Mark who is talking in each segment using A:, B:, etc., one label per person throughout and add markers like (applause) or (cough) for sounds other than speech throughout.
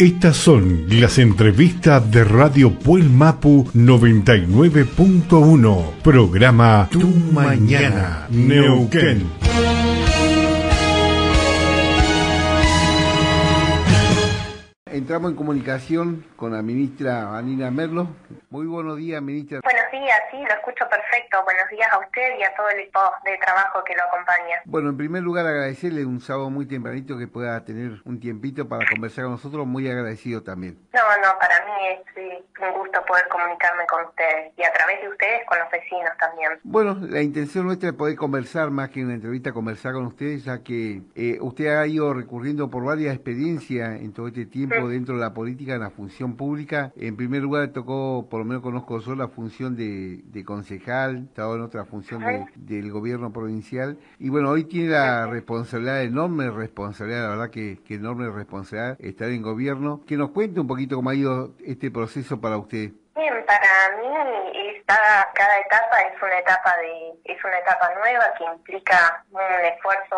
A: Estas son las entrevistas de Radio Puel Mapu 99.1, programa Tu Mañana, Neuquén.
B: Entramos en comunicación con la ministra Anina Merlo. Muy buenos días, ministra.
C: Buenos días, sí, lo escucho perfecto. Buenos días a usted y a todo el equipo de trabajo que lo acompaña.
B: Bueno, en primer lugar agradecerle un sábado muy tempranito que pueda tener un tiempito para conversar con nosotros. Muy agradecido también.
C: No, no, para mí es un gusto poder comunicarme con ustedes y a través de ustedes con los vecinos también.
B: Bueno, la intención nuestra es poder conversar más que una entrevista, conversar con ustedes, ya que eh, usted ha ido recurriendo por varias experiencias en todo este tiempo dentro de la política, en la función pública. En primer lugar, tocó, por lo menos conozco solo la función de, concejal, estaba en otra función del gobierno provincial. Y bueno, hoy tiene la responsabilidad, enorme responsabilidad, la verdad que, que enorme responsabilidad estar en gobierno. Que nos cuente un poquito cómo ha ido este proceso para usted.
C: Bien, para mí esta, cada etapa es una etapa de es una etapa nueva que implica un esfuerzo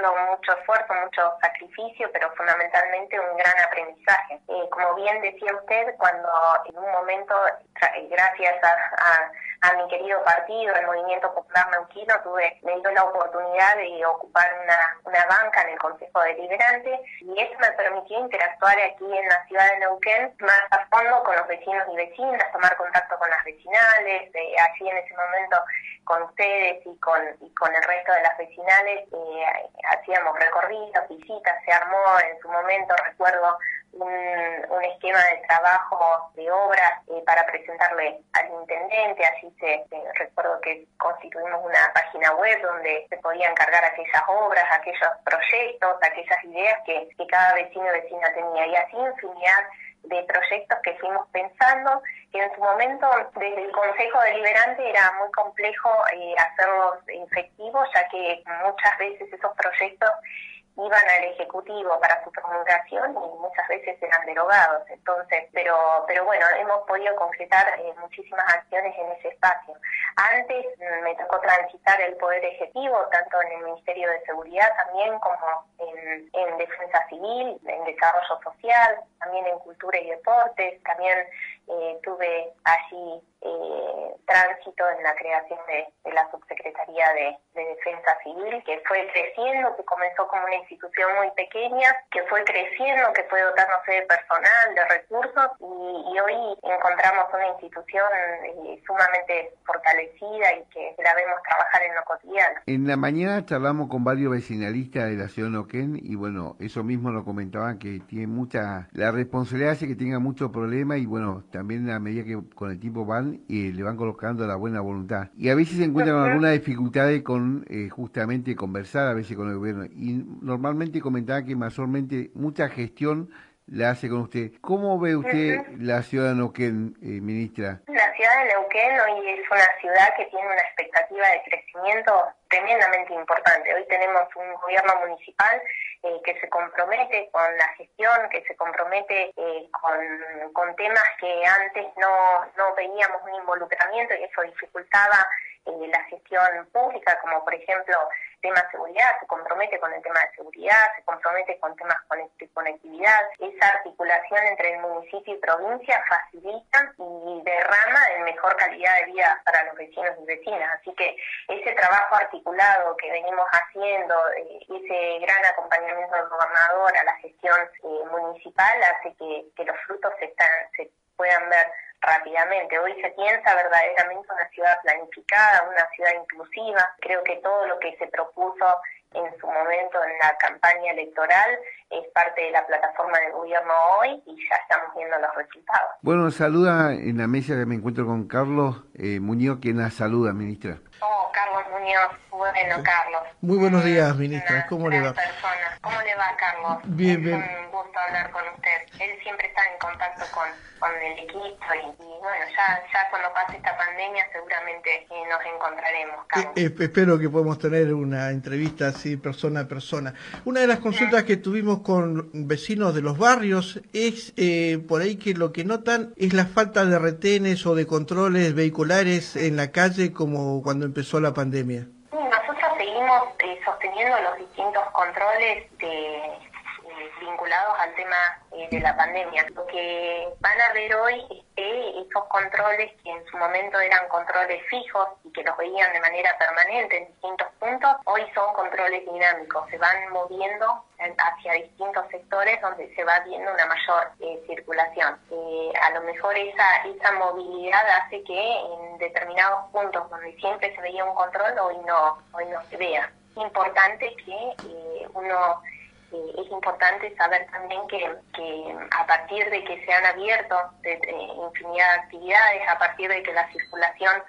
C: tremendo, mucho esfuerzo, mucho sacrificio, pero fundamentalmente un gran aprendizaje. Eh, como bien decía usted, cuando en un momento, gracias a, a, mi querido partido, el Movimiento Popular Neuquino, tuve, me dio la oportunidad de ocupar una, una banca en el Consejo Deliberante y eso me permitió interactuar aquí en la ciudad de Neuquén más a fondo con los vecinos y vecinas, tomar contacto con las vecinales, eh, allí en ese momento con ustedes y con, y con el resto de las vecinales. Eh, hacíamos recorridos, visitas, se armó en su momento, recuerdo, un, esquema de trabajo de obras eh, para presentarle al intendente, así se, recuerdo que constituimos una página web donde se podían cargar aquellas obras, aquellos proyectos, aquellas ideas que, que cada vecino y vecina tenía, y así infinidad de proyectos que fuimos pensando, que en su momento desde el Consejo Deliberante era muy complejo eh, hacerlos efectivos, ya que muchas veces esos proyectos iban al ejecutivo para su promulgación y muchas veces eran derogados. Entonces pero pero bueno hemos podido concretar eh, muchísimas acciones en ese espacio. Antes mm, me tocó transitar el poder ejecutivo tanto en el Ministerio de Seguridad también como en, en defensa civil en desarrollo social también en cultura y deportes también eh, tuve allí eh, tránsito en la creación de, la subsecretaría de, defensa civil que fue creciendo que comenzó como una institución muy pequeña, que fue creciendo, que fue dotándose de personal, de recursos y, hoy encontramos una institución eh, sumamente fortalecida y que la vemos trabajar en lo cotidiano.
B: En la mañana charlamos con varios vecinalistas de la ciudad de Noquén y bueno, eso mismo lo comentaban que tiene mucha, la responsabilidad hace que tenga muchos problemas y bueno, también a medida que con el tiempo van y le van colocando la buena voluntad. Y a veces se encuentran con algunas dificultades con eh, justamente conversar a veces con el gobierno y normalmente comentaba que mayormente mucha gestión la hace con usted. ¿Cómo ve usted la ciudad de Neuquén, eh, ministra?
C: La ciudad de Neuquén hoy es una ciudad que tiene una expectativa de crecimiento tremendamente importante. Hoy tenemos un gobierno municipal eh, que se compromete con la gestión, que se compromete eh, con, con, temas que antes no, no veíamos un involucramiento y eso dificultaba la gestión pública, como por ejemplo tema seguridad, se compromete con el tema de seguridad, se compromete con temas de conectividad. Esa articulación entre el municipio y provincia facilita y derrama en mejor calidad de vida para los vecinos y vecinas. Así que ese trabajo articulado que venimos haciendo, eh, ese gran acompañamiento del gobernador a la gestión eh, municipal hace que, que los frutos se, están, se puedan ver rápidamente. Hoy se piensa verdaderamente una ciudad planificada, una ciudad inclusiva. Creo que todo lo que se propuso en su momento en la campaña electoral es parte de la plataforma del gobierno hoy y ya estamos viendo los resultados.
B: Bueno, saluda en la mesa que me encuentro con Carlos eh, Muñoz, quien la saluda, ministra.
C: Carlos Muñoz, bueno, Carlos.
D: Muy buenos días, ministra. ¿Cómo le va?
C: ¿Cómo le va, Carlos?
D: Bien, bien.
C: un gusto hablar con usted. Él siempre está en contacto con con el equipo y, bueno, ya, ya cuando pase esta pandemia seguramente eh, nos encontraremos.
D: Eh, eh, espero que podamos tener una entrevista así persona a persona. Una de las consultas que tuvimos con vecinos de los barrios es por ahí que lo que notan es la falta de retenes o de controles vehiculares en la calle como cuando empezó la pandemia.
C: Nosotros seguimos sosteniendo los distintos controles de vinculados al tema de la pandemia. Lo que van a ver hoy es que esos controles que en su momento eran controles fijos y que los veían de manera permanente en distintos puntos, hoy son controles dinámicos, se van moviendo hacia distintos sectores donde se va viendo una mayor eh, circulación. Eh, a lo mejor esa, esa movilidad hace que en determinados puntos donde siempre se veía un control, hoy no, hoy no se vea. Es importante que es importante saber también que, que, a partir de que se han abierto de, infinidad de actividades, a partir de que la circulación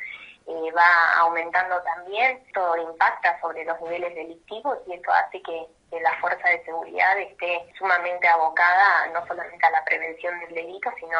C: eh, va aumentando también, todo impacta sobre los niveles delictivos y eso hace que, la fuerza de seguridad esté sumamente abocada no solamente a la prevención del delito, sino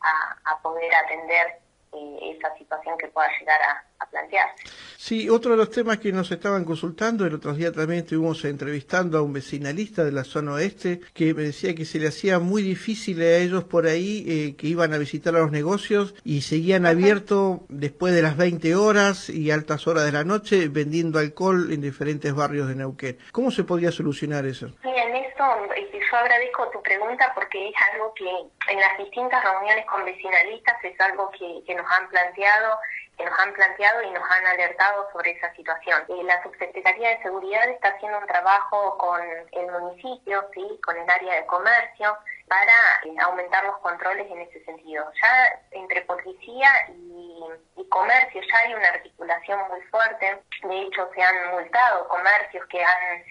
C: a, a poder atender eh, esa situación que pueda llegar a, plantearse.
D: Sí, otro de los temas que nos estaban consultando, el otro día también estuvimos entrevistando a un vecinalista de la zona oeste que me decía que se le hacía muy difícil a ellos por ahí eh, que iban a visitar a los negocios y seguían abiertos después de las 20 horas y altas horas de la noche vendiendo alcohol en diferentes barrios de Neuquén. ¿Cómo se podría solucionar eso?
C: Sí, en eso eh, yo agradezco tu pregunta porque es algo que en las distintas reuniones con vecinalistas es algo que, nos han planteado que nos han planteado y nos han alertado sobre esa situación. Eh, la Subsecretaría de Seguridad está haciendo un trabajo con el municipio, sí, con el área de comercio, para eh, aumentar los controles en ese sentido. Ya entre policía y, comercio ya hay una articulación muy fuerte. De hecho, se han multado comercios que han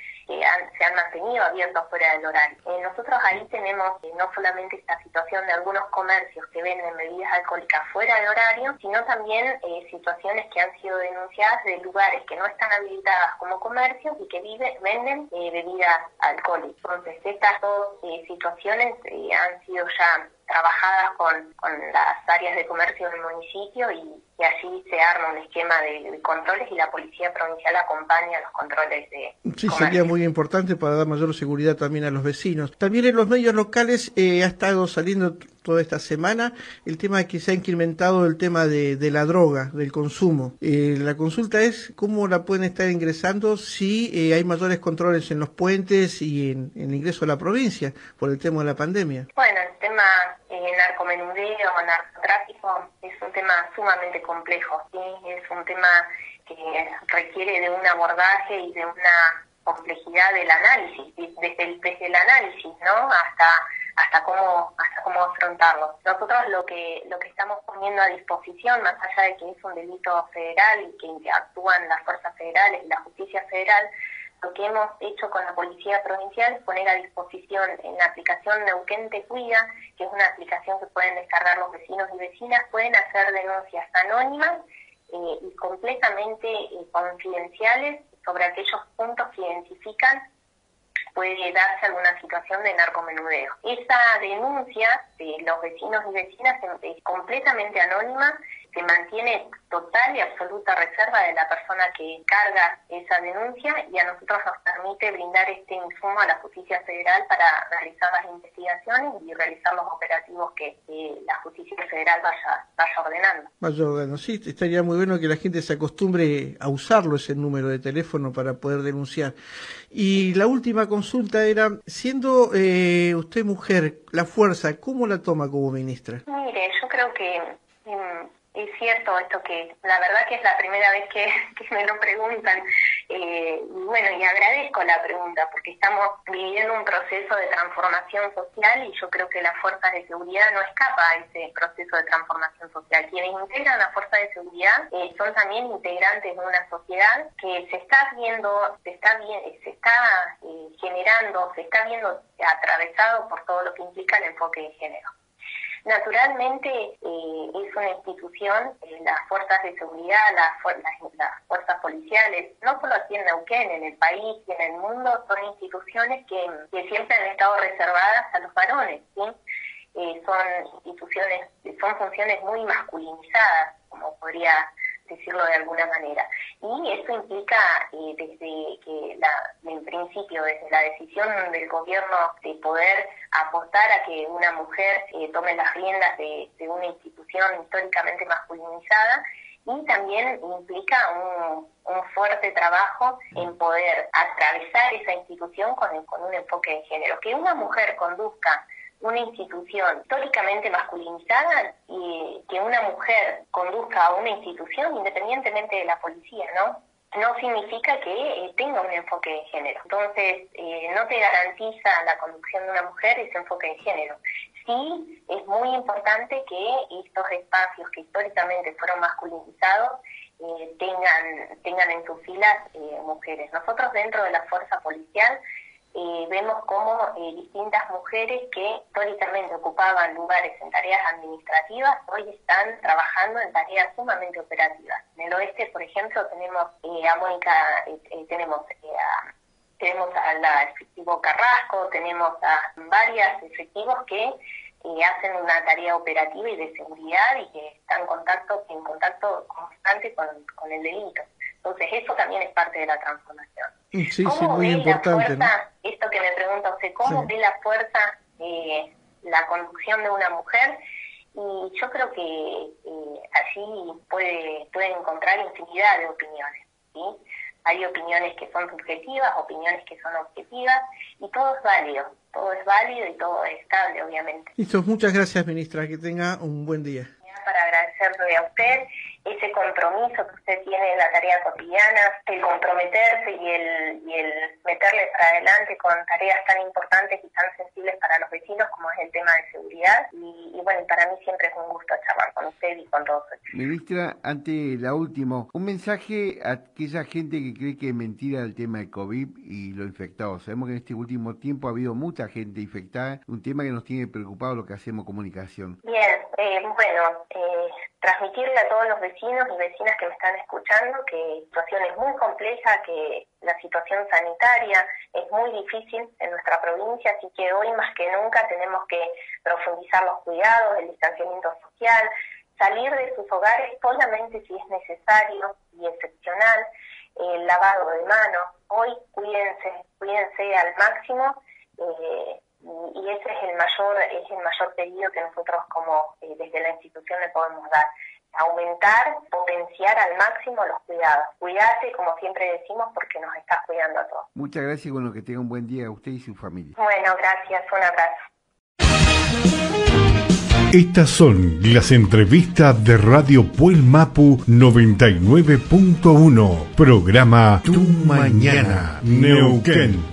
C: se han mantenido abiertos fuera del horario. Eh, nosotros ahí tenemos eh, no solamente esta situación de algunos comercios que venden bebidas alcohólicas fuera del horario, sino también eh, situaciones que han sido denunciadas de lugares que no están habilitadas como comercios y que vive, venden bebidas alcohólicas. Entonces, estas dos situaciones han sido ya trabajadas con, con las áreas de comercio del municipio y, y allí se arma un esquema de, controles y la policía provincial acompaña los controles de
D: sí sería muy importante para dar mayor seguridad también a los vecinos. También en los medios locales eh, ha estado saliendo toda esta semana el tema de que se ha incrementado el tema de, de la droga del consumo. Eh, la consulta es cómo la pueden estar ingresando si eh, hay mayores controles en los puentes y en, en el ingreso a la provincia por el tema de la pandemia.
C: Bueno el tema eh, narcomenudeo o narcotráfico es un tema sumamente complejo, ¿sí? es un tema que requiere de un abordaje y de una complejidad del análisis, desde el, desde el análisis, ¿no? Hasta hasta cómo hasta cómo afrontarlo. Nosotros lo que lo que estamos poniendo a disposición, más allá de que es un delito federal y que actúan las fuerzas federales y la justicia federal, lo que hemos hecho con la Policía Provincial es poner a disposición en la aplicación Neuquén Te Cuida, que es una aplicación que pueden descargar los vecinos y vecinas, pueden hacer denuncias anónimas eh, y completamente eh, confidenciales sobre aquellos puntos que identifican puede darse alguna situación de narcomenudeo. Esa denuncia de los vecinos y vecinas es completamente anónima se mantiene total y absoluta reserva de la persona que carga esa denuncia y a nosotros nos permite brindar este insumo a la justicia federal para realizar las investigaciones y realizar los operativos que la justicia federal vaya, vaya ordenando.
D: Vaya ordenando, sí, estaría muy bueno que la gente se acostumbre a usarlo ese número de teléfono para poder denunciar. Y la última consulta era, siendo eh, usted mujer, la fuerza, ¿cómo la toma como ministra?
C: Mire, yo creo que... Es cierto esto que la verdad que es la primera vez (laughs) que, me lo preguntan. Eh, y bueno, y agradezco la pregunta porque estamos viviendo un proceso de transformación social y yo creo que las fuerzas de seguridad no escapa a ese proceso de transformación social. Quienes integran las fuerzas de seguridad eh, son también integrantes de una sociedad que se está viendo, se está, se está eh, generando, se está viendo atravesado por todo lo que implica el enfoque de género. Naturalmente eh, es una institución, eh, las fuerzas de seguridad, las, fuerzas policiales, no solo aquí en Neuquén, en el país y en el mundo, son instituciones que, siempre han estado reservadas a los varones. ¿sí? Eh, son instituciones, son funciones muy masculinizadas, como podría decirlo de alguna manera. Y eso implica eh, desde que, la, en principio, desde la decisión del gobierno de poder apostar a que una mujer eh, tome las riendas de, una institución históricamente masculinizada, y también implica un, fuerte trabajo en poder atravesar esa institución con, con un enfoque de género. Que una mujer conduzca una institución históricamente masculinizada y que una mujer conduzca a una institución independientemente de la policía, ¿no? no significa que eh, tenga un enfoque de género. Entonces, eh, no te garantiza la conducción de una mujer ese enfoque de género. Sí, es muy importante que estos espacios que históricamente fueron masculinizados eh, tengan, tengan en sus filas mujeres. Nosotros dentro de la fuerza policial eh, vemos cómo eh, distintas mujeres que históricamente ocupaban lugares en tareas administrativas hoy están trabajando en tareas sumamente operativas. En el oeste, por ejemplo, tenemos eh, a Mónica, tenemos a, tenemos a la efectivo Carrasco, tenemos a varias efectivos que hacen una tarea operativa y de seguridad y que están en contacto, en contacto constante con, con el delito. Entonces eso también es parte de la transformación.
D: Sí, sí, muy importante.
C: Esto que me pregunta usted, ¿cómo ve la fuerza eh, la conducción de una mujer? Y yo creo que eh, así puede, puede encontrar infinidad de opiniones. ¿sí? Hay opiniones que son subjetivas, opiniones que son objetivas, y todo es válido. Todo es válido y todo es estable, obviamente.
D: Listo, muchas gracias, ministra. Que tenga un buen día.
C: Para agradecerle a usted ese compromiso que usted tiene en la tarea cotidiana, el comprometerse y el, y el meterle para adelante con tareas tan importantes y tan sensibles para los vecinos como es el tema de seguridad. Y, bueno, para mí siempre es un gusto charlar con usted y con todos.
B: Ministra, ante la última, un mensaje a aquella gente que cree que es mentira el tema de COVID y lo infectado. Sabemos que en este último tiempo ha habido mucha gente infectada, un tema que nos tiene preocupado lo que hacemos comunicación.
C: Bien, eh, bueno, eh, transmitirle a todos los vecinos y vecinas que me están escuchando que la situación es muy compleja, que la situación sanitaria es muy difícil en nuestra provincia, así que hoy más que nunca tenemos que profundizar los cuidados, el distanciamiento social, salir de sus hogares solamente si es necesario y excepcional, el lavado de manos. Hoy cuídense, cuídense al máximo. Eh, y ese es el mayor es el mayor pedido que nosotros como eh, desde la institución le podemos dar. Aumentar potenciar al máximo los cuidados. Cuidarte como siempre decimos porque nos estás cuidando a todos.
B: Muchas gracias y bueno que tenga un buen día a usted y su familia.
C: Bueno gracias un abrazo.
A: Estas son las entrevistas de Radio Puel Mapu 99.1 programa Tu Mañana Neuquén